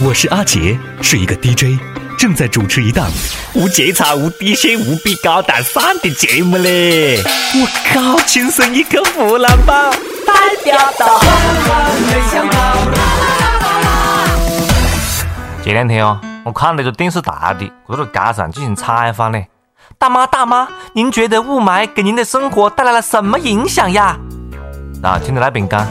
我是阿杰，是一个 DJ，正在主持一档无节操、无底线、无比高大上的节目嘞！我靠，亲生一个湖南宝，代表到。前两天哦，我看那个电视台的在这街上进行采访呢。大妈，大妈，您觉得雾霾给您的生活带来了什么影响呀？啊，听到那边讲，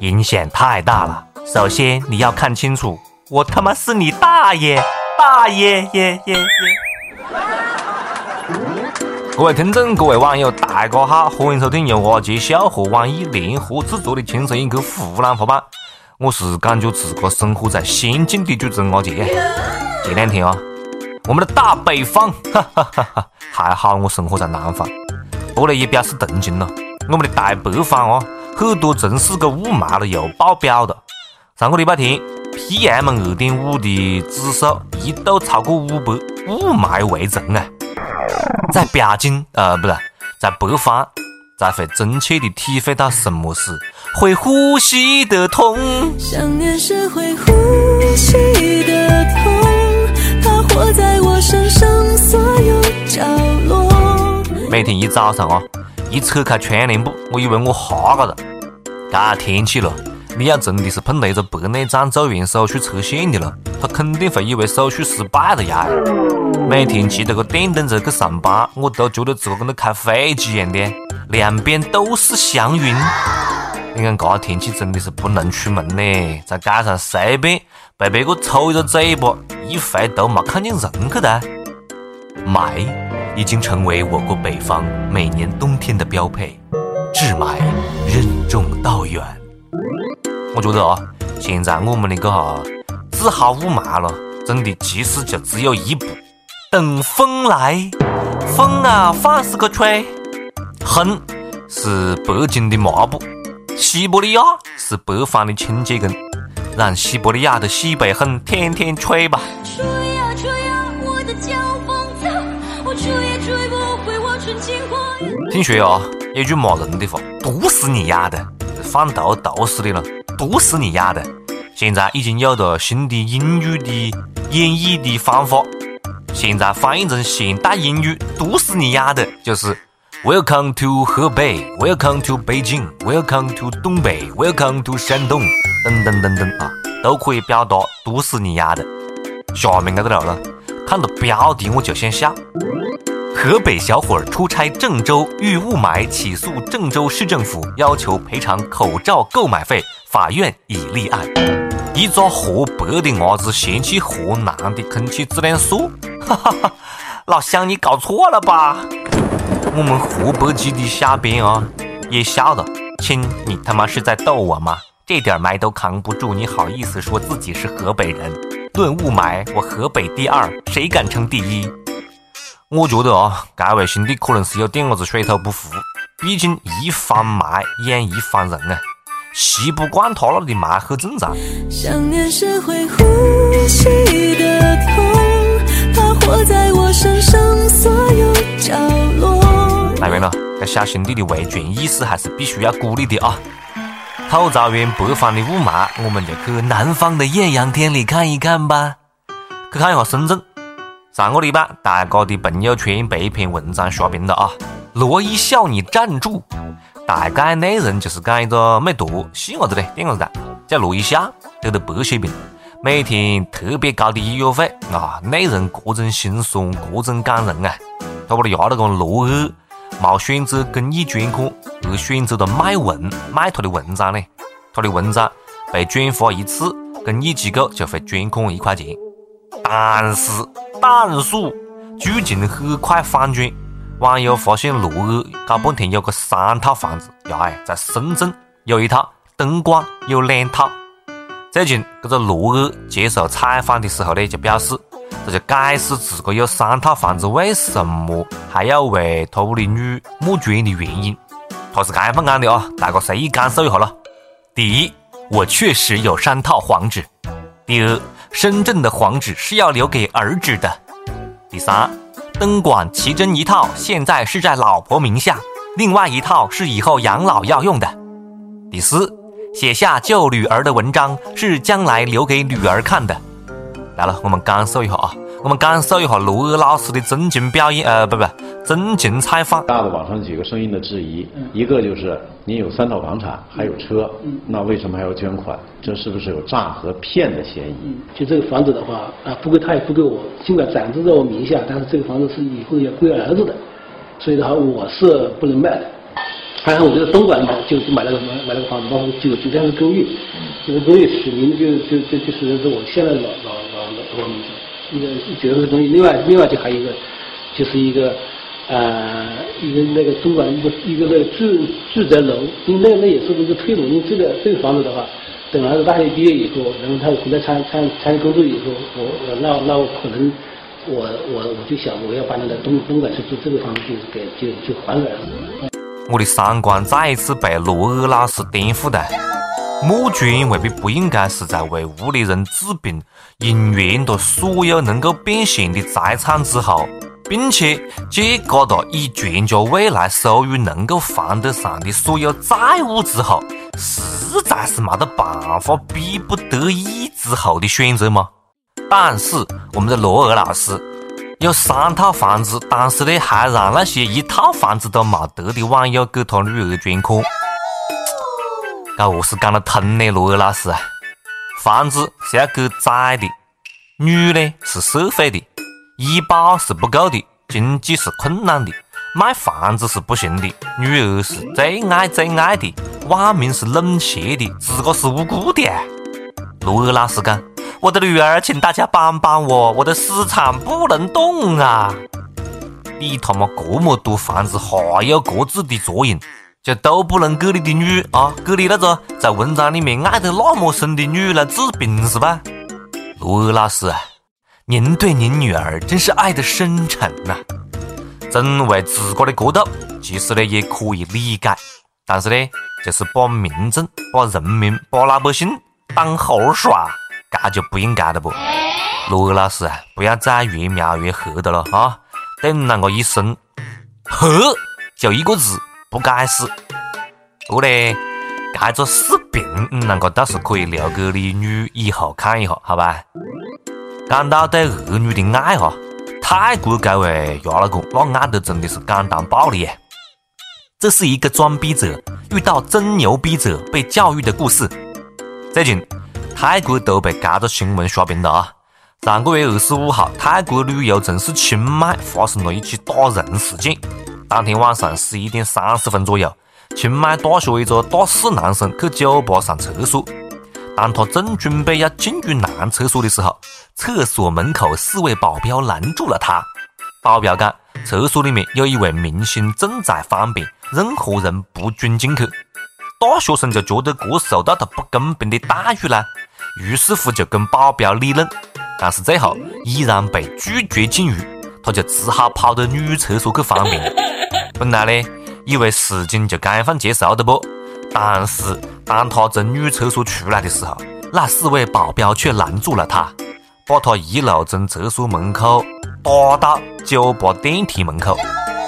影响太大了。首先你要看清楚，我他妈是你大爷，大爷耶耶耶！各位听众，各位网友，大家好，欢迎收听由阿杰笑和网易联合制作的《轻松一刻湖南话版》。我是感觉自个生活在仙境的主持人阿杰。前两天啊，我们的大北方，哈哈哈哈，还好我生活在南方，不过呢也表示同情了。我们的大北方啊，很多城市个雾霾了又爆表了。上个礼拜天，PM 二点五的指数一度超过五百，雾霾围城啊！在北京，呃，不是在北方。才会真切的体会到什么是会呼吸的痛。想念是会呼吸的痛，它活在我身上所有角落。每天一早上啊，一扯开窗帘布，我以为我哈嘎了。这天气了，你要真的是碰到一个白内障做完手术出现的了，他肯定会以为手术失败了呀。每天骑着个电动车去上班，我都觉得自个跟那开飞机一样的。两边都是祥云，你看这天气真的是不能出门呢，在街上随便被别个抽一个嘴巴，一回头没看见人去的。霾已经成为我国北方每年冬天的标配，治霾任重道远。我觉得啊，现在我们的这哈治好雾霾了，真的其实就只有一步，等风来，风啊，放肆个吹。哼是北京的抹布，西伯利亚是北方的清洁工，让西伯利亚的西北风天天吹吧。吹呀吹呀，我的我吹也吹不回我纯净花园。听说啊，有句骂人的话，毒死你丫的，放毒毒死你了，毒死你丫的。现在已经有了新的英语的演绎的方法，现在翻译成现代英语，毒死你丫的，就是。Welcome to 河北，Welcome to 北京，Welcome to 东北，Welcome to 山东，等等等等啊，都可以表达毒死你丫的。下面这个了，看到标题我就想笑。河北小伙出差郑州遇雾霾，起诉郑州市政府，要求赔偿口罩购买费，法院已立案。一个河北的伢子嫌弃河南的空气质量差，哈哈哈，老乡你搞错了吧？我们河北籍的小编啊，也笑了。亲，你他妈是在逗我吗？这点霾都扛不住，你好意思说自己是河北人？论雾霾，我河北第二，谁敢称第一？我觉得啊，这位兄弟可能是有点子水土不服，毕竟一方霾养一方人啊，吸不惯他那的霾很正常。想念是会呼吸的痛，它活在我身上所有角落。当然了，这小兄弟的维权意识还是必须要鼓励的啊！吐槽完北方的雾霾，我们就去南方的艳阳天里看一看吧。去看一下深圳。上个礼拜，大家的朋友圈被一篇文章刷屏了啊！罗一笑，你站住！大概内容就是讲一个美图，细伢子的点伢子的，叫罗一笑，得了白血病，每天特别高的医药费啊，内容各种心酸，各种感人啊！他把他压那个罗二。冇选择公益捐款，而选择了卖文卖他的文章呢。他的文章被转发一次，公益机构就会捐款一块钱。但是，但是剧情很快反转，网友发现罗尔搞半天有个三套房子，呀哎，在深圳有一套，东莞有两套。最近这个罗尔接受采访的时候呢，就表示。这就解释自个有三套房子，为什么还要为他屋里女募捐的原因。他是这样讲的啊，大家随意感受一下咯。第一，我确实有三套房子。第二，深圳的房子是要留给儿子的。第三，灯管奇珍一套现在是在老婆名下，另外一套是以后养老要用的。第四，写下救女儿的文章是将来留给女儿看的。来了，我们感受一下啊，我们感受一下罗尔老师的真情表演，呃，不不，真情采访。大的网上几个声音的质疑，一个就是你有三套房产，还有车，那为什么还要捐款？这是不是有诈和骗的嫌疑？就这个房子的话，啊，不归他，也不归我，尽管暂时在我名下，但是这个房子是以后要归儿子的，所以的话，我是不能卖的。还有我觉得东莞买就买了个买买了个房子，包括就就这样的公寓，这个公寓取名就就就就是是我现在老老老老老名字，一个觉得这个东西，另外另外就还有一个，就是一个呃一个那个东莞一个一个那个住住宅楼，因为那那也是一个推动，因为这个这个房子的话，等儿子大学毕业以后，然后他回来参参参与工作以后，我我那那我可能我我我就想我要把那个东东莞去住这个房子就是给就就还给儿子。我的三观再一次被罗尔老师颠覆的。募捐未必不应该是在为屋里人治病，用完了所有能够变现的财产之后，并且借嘎达以全家未来收入能够还得上的所有债务之后，实在是没得办法逼不得已之后的选择吗？但是我们的罗尔老师。有三套房子，但是呢，还让那些一套房子都没得的网友给他女儿捐款，这何是讲得通呢？罗尔老师，房子是要给仔的，女呢是社会的，医保是不够的，经济是困难的，卖房子是不行的，女儿是最爱最爱的，网民是冷血的，自个是无辜的。罗尔老师讲。我的女儿，请大家帮帮我，我的私产不能动啊！你他妈这么多房子，还有各自的作用，就都不能给你的女啊，给你那个在文章里面爱得那么深的女来治病是吧？罗尔老师，您对您女儿真是爱得深沉呐！真为自个的角度，其实呢也可以理解，但是呢，就是把民众、把人民、把老百姓当猴耍。这就不应该了不，罗老师啊，不要再越描越黑的了啊！对你啷个一生，黑就一个字，不该死。不过呢，这个视频你啷个倒是可以留给你女以后看一下，好吧？讲到对儿女的爱哈，泰国这位亚老公，那爱的真的是感动爆了耶！这是一个装逼者遇到真牛逼者被教育的故事。最近。泰国都被这个新闻刷屏了啊！上个月二十五号，泰国旅游城市清迈发生了一起打人事件。当天晚上十一点三十分左右，清迈大学一个大四男生去酒吧上厕所，当他正准备要进入男厕所的时候，厕所门口四位保镖拦住了他。保镖讲，厕所里面有一位明星正在方便，任何人不准进去。大学生就觉得这受到了不公平的待遇啦。于是乎就跟保镖理论，但是最后依然被拒绝进入，他就只好跑到女厕所去方便。本来呢，以为事情就该样结束的不，但是当他从女厕所出来的时候，那四位保镖却拦住了他，把他一路从厕所门口打到酒吧电梯门口，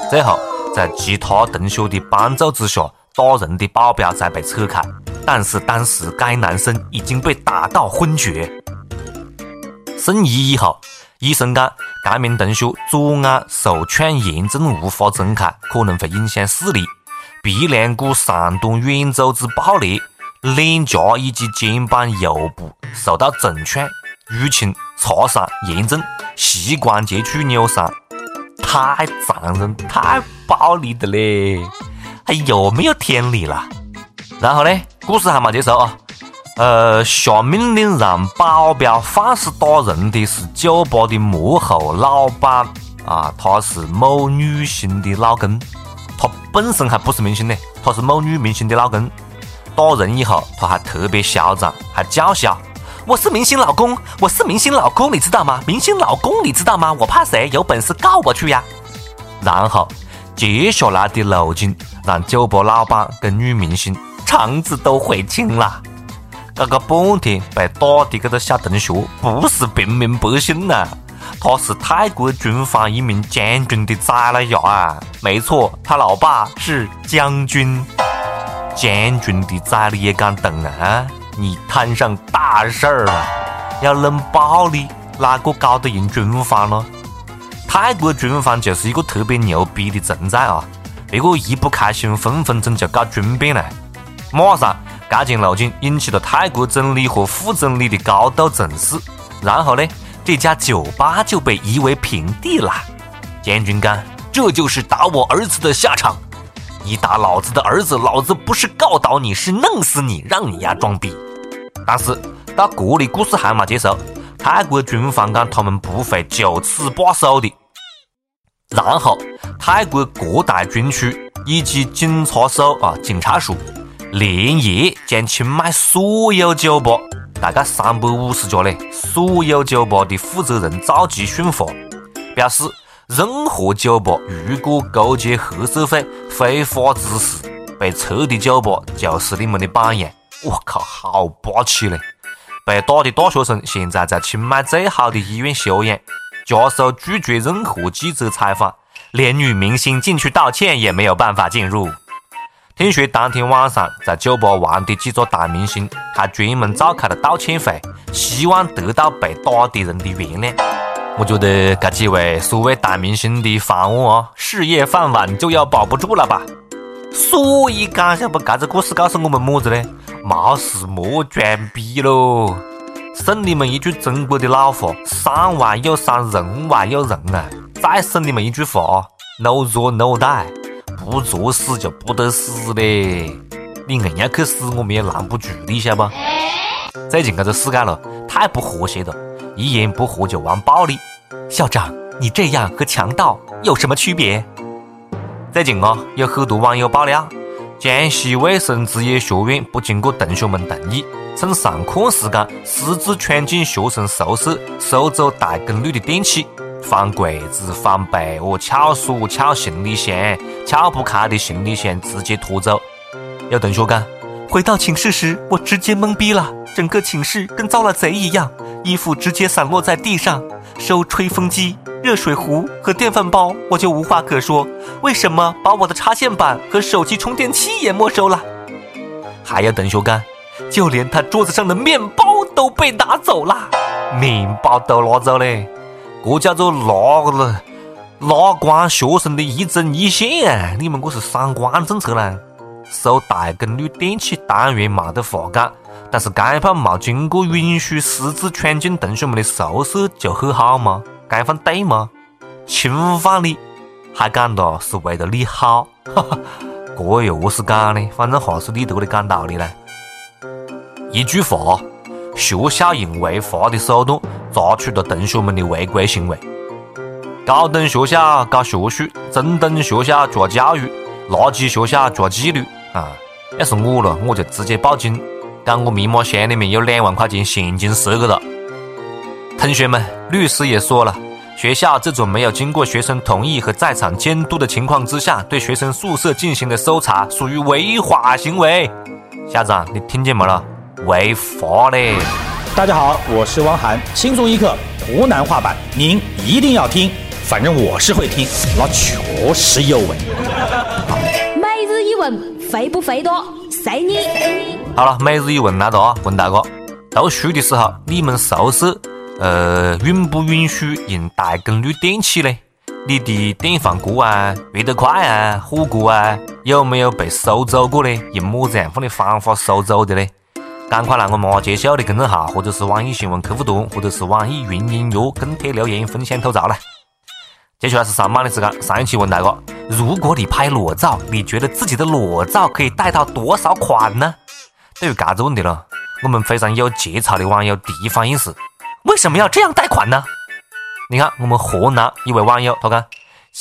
最后在其他同学的帮助之下，打人的保镖才被扯开。但是当时该男生已经被打到昏厥。送医以后，医生讲该名同学左眼受创严重无法睁开，可能会影响视力；鼻梁骨上端软组织爆裂，脸颊以及肩膀右部受到重创，淤青、擦伤严重，膝关节处扭伤，太残忍、太暴力的嘞！还有没有天理了？然后呢？故事还没结束啊！呃，下命令让保镖放肆打人的是酒吧的幕后老板啊，他是某女星的老公，本身还不是明星呢，他是某女明星的老公。打人以后，他还特别嚣张，还叫嚣：“我是明星老公，我是明星老公，你知道吗？明星老公，你知道吗？我怕谁？有本事告我去呀！”然后接下来的路径让酒吧老板跟女明星。肠子都悔青了，这个半天被打的这个小同学不是平民百姓呐，他是泰国军方一名将军的崽了呀啊！没错，他老爸是将军。将军的崽里也敢动啊？你摊上大事儿了！要冷暴力，哪个搞得赢军方呢？泰国军方就是一个特别牛逼的存在啊！别个一不开心，分分钟就搞军变了。马上，这件路径引起了泰国总理和副总理的高度重视。然后呢，这家酒吧就被夷为平地了。将军讲：“这就是打我儿子的下场。你打老子的儿子，老子不是告倒你，是弄死你，让你丫装逼。”但是到这里故事还没结束。泰国军方讲，他们不会就此罢手的。然后，泰国各大军区以及警察署啊，警察署连夜将清迈所有酒吧，大概三百五十家嘞，所有酒吧的负责人召集训话，表示任何酒吧如果勾结黑社会非法滋事，被撤的酒吧就是你们的榜样。我靠，好霸气嘞！被打的大学生现在在清迈最好的医院休养，家属拒绝任何记者采访，连女明星进去道歉也没有办法进入。听说当天晚上在酒吧玩的几个大明星还专门召开了道歉会，希望得到被打的人的原谅。我觉得这几位所谓大明星的饭碗啊，事业饭碗就要保不住了吧？所以讲下不，这个故事告诉我们么子呢？没事莫装逼喽！送你们一句中国的老话：山外有山，人外有人啊！再送你们一句话：no 作 no die，不作死就不得死嘞！你硬要去死，我们也拦不住你，晓得不？最近这个世界了，太不和谐了，一言不合就玩暴力。校长，你这样和强盗有什么区别？最近啊，有很多网友爆料。江西卫生职业学院不经过同学们同意，趁上课时间私自闯进学生宿舍，收走大功率的电器，翻柜子、翻被窝、撬锁、撬行李箱，撬不开的行李箱直接拖走。有同学讲，回到寝室时，我直接懵逼了，整个寝室跟遭了贼一样，衣服直接散落在地上，收吹风机。热水壶和电饭煲，我就无话可说。为什么把我的插线板和手机充电器也没收了？还有同学干，就连他桌子上的面包都被拿走了。面包都拿走嘞？这叫做拉了拉光学生的一针一线啊！你们这是三观政策啦？收大功率电器当然没得话讲，但是这怕没经过允许私自闯进同学们的宿舍就很好吗？该犯对吗？侵犯你，还讲了是为了你好，哈哈，这又何是讲呢？反正还是你多的讲道理呢。一句话，学校用违法的手段抓取了同学们的违规行为。高等学校搞学术，中等学校抓教育，垃圾学校抓纪律啊！要是我了，我就直接报警，讲我密码箱里面有两万块钱现金赊给他。同学们，律师也说了，学校这种没有经过学生同意和在场监督的情况之下，对学生宿舍进行的搜查，属于违法行为。校长，你听见没了？违法嘞！大家好，我是汪涵，轻松一刻湖南话版，您一定要听，反正我是会听，那确实有味。每日一问，肥不肥多？随你。好了，每日一问来了啊，问大哥，读书的时候你们宿舍？呃，允不允许用大功率电器呢？你的电饭锅啊、热得快啊、火锅啊，有没有被收走过呢？用么子样的方法收走的呢？赶快来我马杰秀的公众号，或者是网易新闻客户端，或者是网易云音乐跟帖留言分享吐槽来。接下来是上班的时间，上一期问大哥：如果你拍裸照，你觉得自己的裸照可以贷到多少款呢？对于这个问题呢，我们非常有节操的网友第一反应是。为什么要这样贷款呢？你看，我们河南一位网友他讲，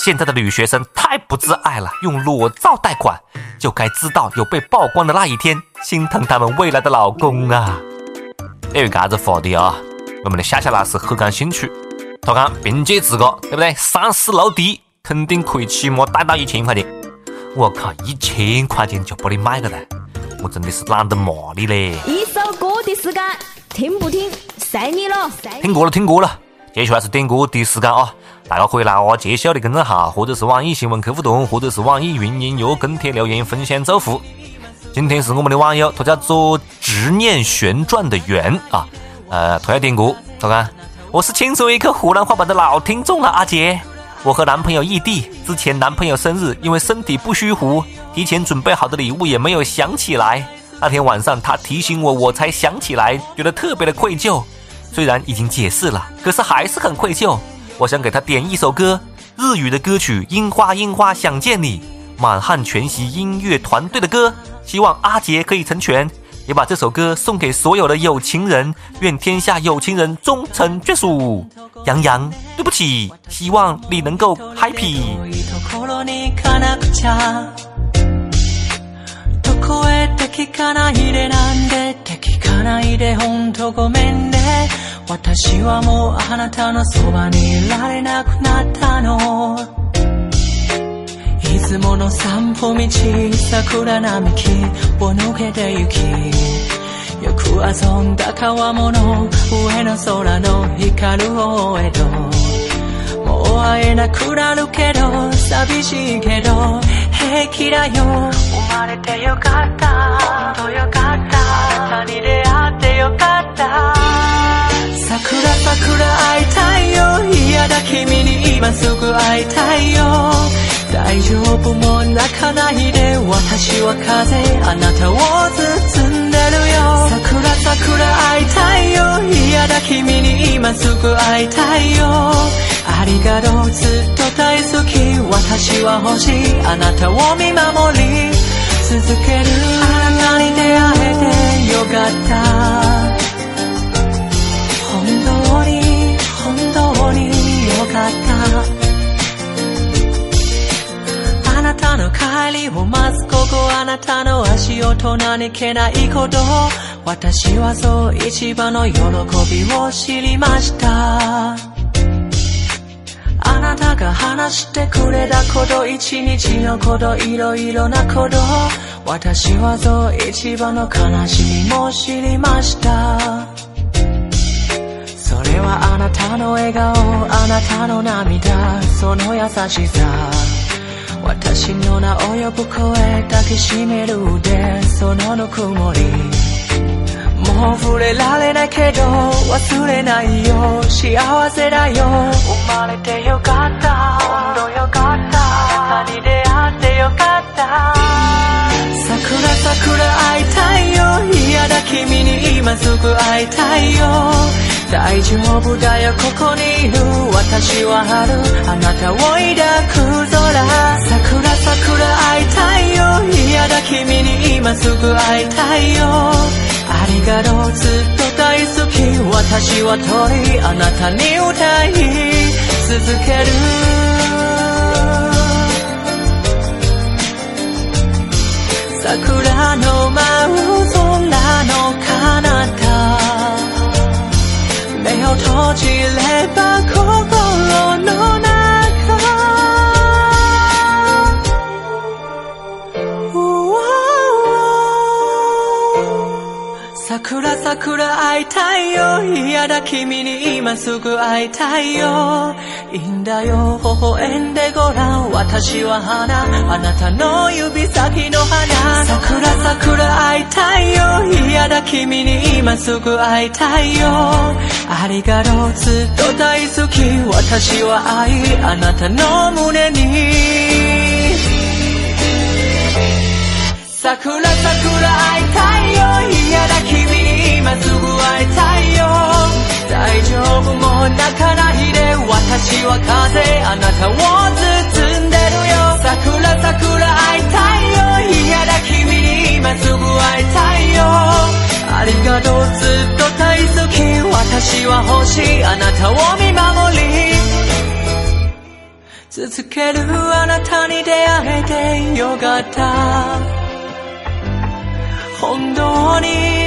现在的女学生太不自爱了，用裸照贷款，就该知道有被曝光的那一天，心疼他们未来的老公啊。对于这子话题啊，我们的夏夏老师很感兴趣。他讲，凭借自个，对不对？三四楼地，肯定可以起码贷到一千块钱。我靠，一千块钱就把你卖个了，我真的是懒得骂你嘞。一首歌的时间，听不听？随你了，听过了，听过了。接下来是点歌的时间啊！大家可以来我杰小的公众号，或者是网易新闻客户端，或者是网易云音乐跟帖留言分享祝福。今天是我们的网友，他叫做执念旋转的圆啊，呃，他要点歌，咋个？我是轻松一刻湖南话版的老听众了，阿杰。我和男朋友异地，之前男朋友生日，因为身体不舒服，提前准备好的礼物也没有想起来。那天晚上他提醒我，我才想起来，觉得特别的愧疚。虽然已经解释了，可是还是很愧疚。我想给他点一首歌，日语的歌曲《樱花樱花想见你》，满汉全席音乐团队的歌，希望阿杰可以成全。也把这首歌送给所有的有情人，愿天下有情人终成眷属。杨洋，对不起，希望你能够 happy。かないでほんとごめんね。私はもうあなたのそばにいられなくなったの。いつもの散歩道桜並木を抜けて行きよく遊んだ川物上の空の光る大江戸もう会えなくなるけど寂しいけど平気だよ。生まれてよかった本当よかった。よかった。桜桜会いたいよ。嫌だ君に今すぐ会いたいよ。大丈夫もう泣かないで私は風あなたを包んでるよ。桜桜会いたいよ。嫌だ君に今すぐ会いたいよ。ありがとうずっと大好き。私は欲しい。あなたを見守り。続ける。あなたに出会えてよかったあの帰りを待つここあなたの足音何気ないこと。私はそう一番の喜びを知りました。あなたが話してくれたこと一日のこといろいろなこと。私はそう一番の悲しみも知りました。それはあなたの笑顔あなたの涙その優しさ。私の名を呼ぶ声抱きしめる腕そのぬくもりもう触れられないけど忘れないよ幸せだよ生まれてよかった本当よかったあなたに出会ってよかった桜桜会いたいよだ君に今すぐ会いたいよ。大丈夫だよここに。いる私は春。あなたを抱く空。桜桜会いたいよ。嫌だ君に今すぐ会いたいよ。ありがとうずっと大好き。私は鳥あなたに歌い続ける。桜の舞う空。の彼方目を閉じれば心の中 桜桜会いたいよ嫌だ君に今すぐ会いたいよ。いいんだよ微笑んでごらん。私は花あなたの指先の花。桜桜会いたいよ嫌だ君に今すぐ会いたいよ。ありがとうずっと大好き。私は愛あなたの胸に。桜桜会いたいよ嫌だ君今すぐ会いたいよ。大丈夫もう泣かないで私は風あなたを包んでるよ。桜桜会いたいよ。嫌だ君に今すぐ会いたいよ。ありがとうずっと大好き私は欲しいあなたを見守り。続けるあなたに出会えてよかった。本当に